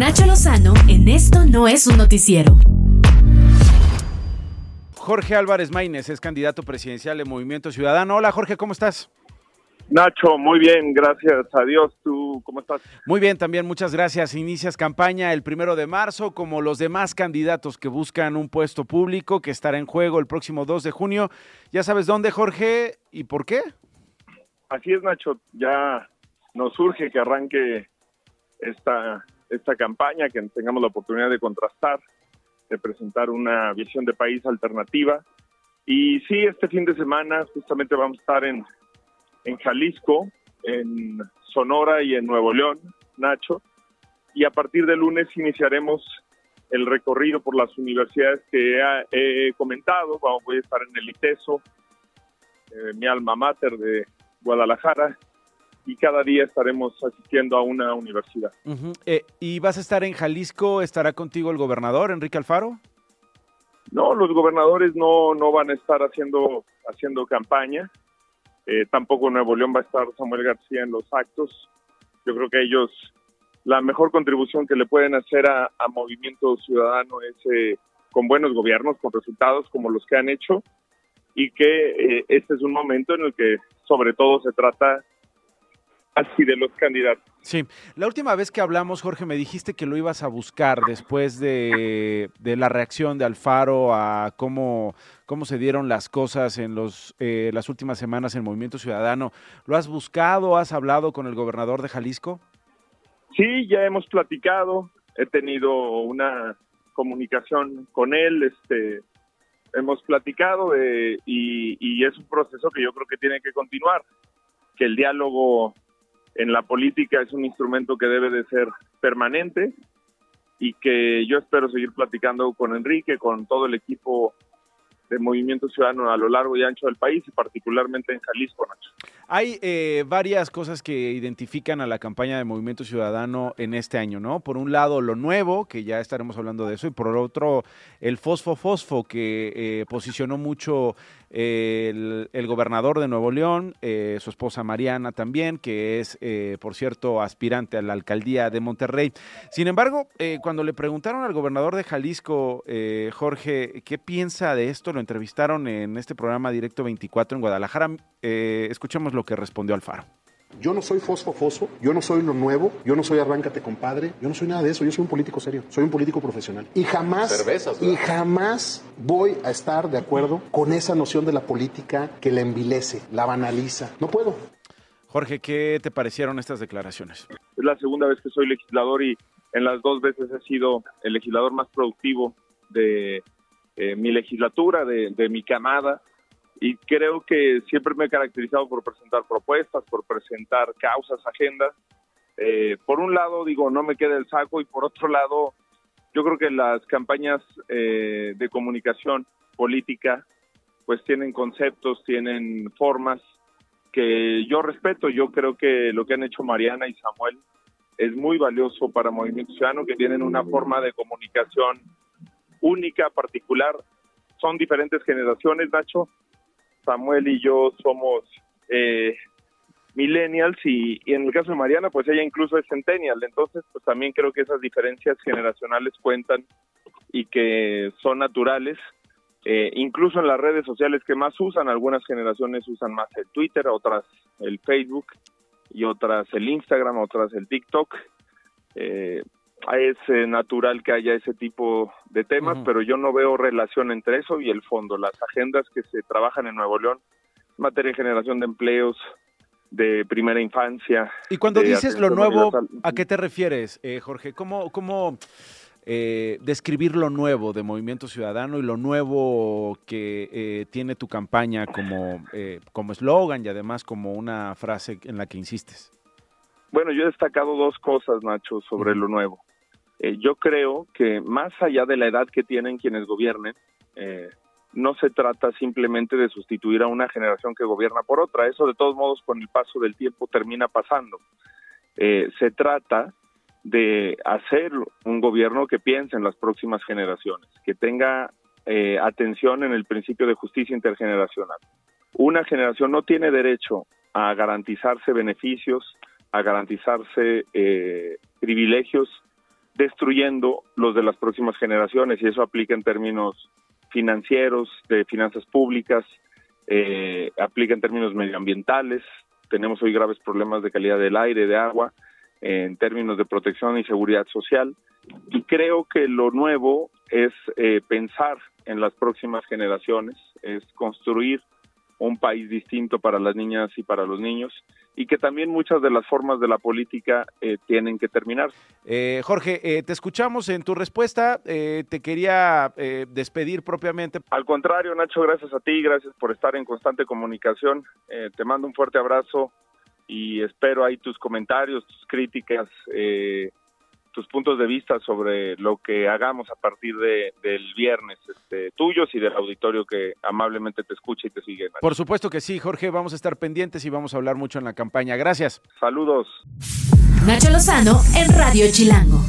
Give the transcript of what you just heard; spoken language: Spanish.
Nacho Lozano en Esto no es un noticiero. Jorge Álvarez Maínez es candidato presidencial de Movimiento Ciudadano. Hola Jorge, ¿cómo estás? Nacho, muy bien, gracias a Dios. ¿Tú cómo estás? Muy bien, también muchas gracias. Inicias campaña el primero de marzo, como los demás candidatos que buscan un puesto público que estará en juego el próximo 2 de junio. ¿Ya sabes dónde, Jorge, y por qué? Así es, Nacho. Ya nos urge que arranque esta, esta campaña, que tengamos la oportunidad de contrastar, de presentar una visión de país alternativa. Y sí, este fin de semana justamente vamos a estar en en Jalisco, en Sonora y en Nuevo León, Nacho. Y a partir de lunes iniciaremos el recorrido por las universidades que he, comentado. Vamos, voy a estar en el ITESO, eh, mi alma mater de Guadalajara, y cada día estaremos asistiendo a una universidad. Eh, ¿Y vas a estar en Jalisco? ¿Estará contigo el gobernador, Enrique Alfaro? No, los gobernadores no, no van a estar haciendo, haciendo campaña. Eh, tampoco en Nuevo León va a estar Samuel García en los actos. Yo creo que ellos, la mejor contribución que le pueden hacer a, Movimiento Ciudadano es eh, con buenos gobiernos, con resultados como los que han hecho, y que eh, este es un momento en el que sobre todo se trata así de los candidatos. Sí, la última vez que hablamos, Jorge, me dijiste que lo ibas a buscar después de, la reacción de Alfaro a cómo, cómo se dieron las cosas en los, eh, las últimas semanas en Movimiento Ciudadano. ¿Lo has buscado? ¿Has hablado con el gobernador de Jalisco? Sí, ya hemos platicado. He tenido una comunicación con él. Este, hemos platicado eh, y, y es un proceso que yo creo que tiene que continuar. Que el diálogo en la política es un instrumento que debe de ser permanente y que yo espero seguir platicando con Enrique, con todo el equipo de Movimiento Ciudadano a lo largo y ancho del país y particularmente en Jalisco, Nacho. Hay eh, varias cosas que identifican a la campaña de Movimiento Ciudadano en este año, ¿no? Por un lado, lo nuevo, que ya estaremos hablando de eso, y por otro, el fosfo-fosfo, que eh, posicionó mucho el, gobernador de Nuevo León, eh, su esposa Mariana también, que es, por cierto, aspirante a la alcaldía de Monterrey. Sin embargo, cuando le preguntaron al gobernador de Jalisco, Jorge, ¿qué piensa de esto? Lo entrevistaron en este programa Directo 24 en Guadalajara. escuchemos lo que respondió Alfaro. Yo no soy fosfo foso, yo no soy lo nuevo, yo no soy arráncate compadre, yo no soy nada de eso, yo soy un político serio, soy un político profesional. Y jamás, y jamás voy a estar de acuerdo con esa noción de la política que la envilece, la banaliza. No puedo. Jorge, ¿qué te parecieron estas declaraciones? Es la segunda vez que soy legislador y en las dos veces he sido el legislador más productivo de eh, mi legislatura, de, de mi camada y creo que siempre me he caracterizado por presentar propuestas, por presentar causas, agendas. Eh, por un lado, digo, no me queda el saco y por otro lado, yo creo que las campañas eh, de comunicación política pues tienen conceptos, tienen formas que yo respeto. Yo creo que lo que han hecho Mariana y Samuel es muy valioso para Movimiento Ciudadano, que tienen una forma de comunicación única, particular. Son diferentes generaciones, Nacho, Samuel y yo somos eh, millennials y, en el caso de Mariana, pues ella incluso es centennial, entonces pues también creo que esas diferencias generacionales cuentan y que son naturales. Eh, incluso en las redes sociales que más usan, algunas generaciones usan más el Twitter, otras el Facebook y otras el Instagram, otras el TikTok. Eh, es eh, natural que haya ese tipo de temas, pero yo no veo relación entre eso y el fondo. Las agendas que se trabajan en Nuevo León, materia de generación de empleos, de primera infancia. Y cuando dices lo nuevo, ¿a qué te refieres, eh, Jorge? ¿Cómo, cómo eh, describir lo nuevo de Movimiento Ciudadano y lo nuevo que tiene tu campaña como como eslogan y además como una frase en la que insistes? Bueno, yo he destacado dos cosas, Nacho, sobre lo nuevo. Eh, yo creo que más allá de la edad que tienen quienes gobiernen, eh, no se trata simplemente de sustituir a una generación que gobierna por otra. Eso de todos modos con el paso del tiempo termina pasando. Eh, se trata de hacer un gobierno que piense en las próximas generaciones, que tenga atención en el principio de justicia intergeneracional. Una generación no tiene derecho a garantizarse beneficios, a garantizarse privilegios destruyendo los de las próximas generaciones y eso aplica en términos financieros, de finanzas públicas, eh, aplica en términos medioambientales. Tenemos hoy graves problemas de calidad del aire, de agua, en términos de protección y seguridad social. Y creo que lo nuevo es eh, pensar en las próximas generaciones, es construir un país distinto para las niñas y para los niños y que también muchas de las formas de la política eh, tienen que terminar. Eh, Jorge, eh, te escuchamos en tu respuesta, te quería despedir propiamente. Al contrario, Nacho, gracias a ti, gracias por estar en constante comunicación, te mando un fuerte abrazo y espero ahí tus comentarios, tus críticas, tus puntos de vista sobre lo que hagamos a partir de, del viernes, este, tuyos y del auditorio que amablemente te escucha y te sigue. Por supuesto que sí, Jorge, vamos a estar pendientes y vamos a hablar mucho en la campaña. Gracias. Saludos. Nacho Lozano en Radio Chilango.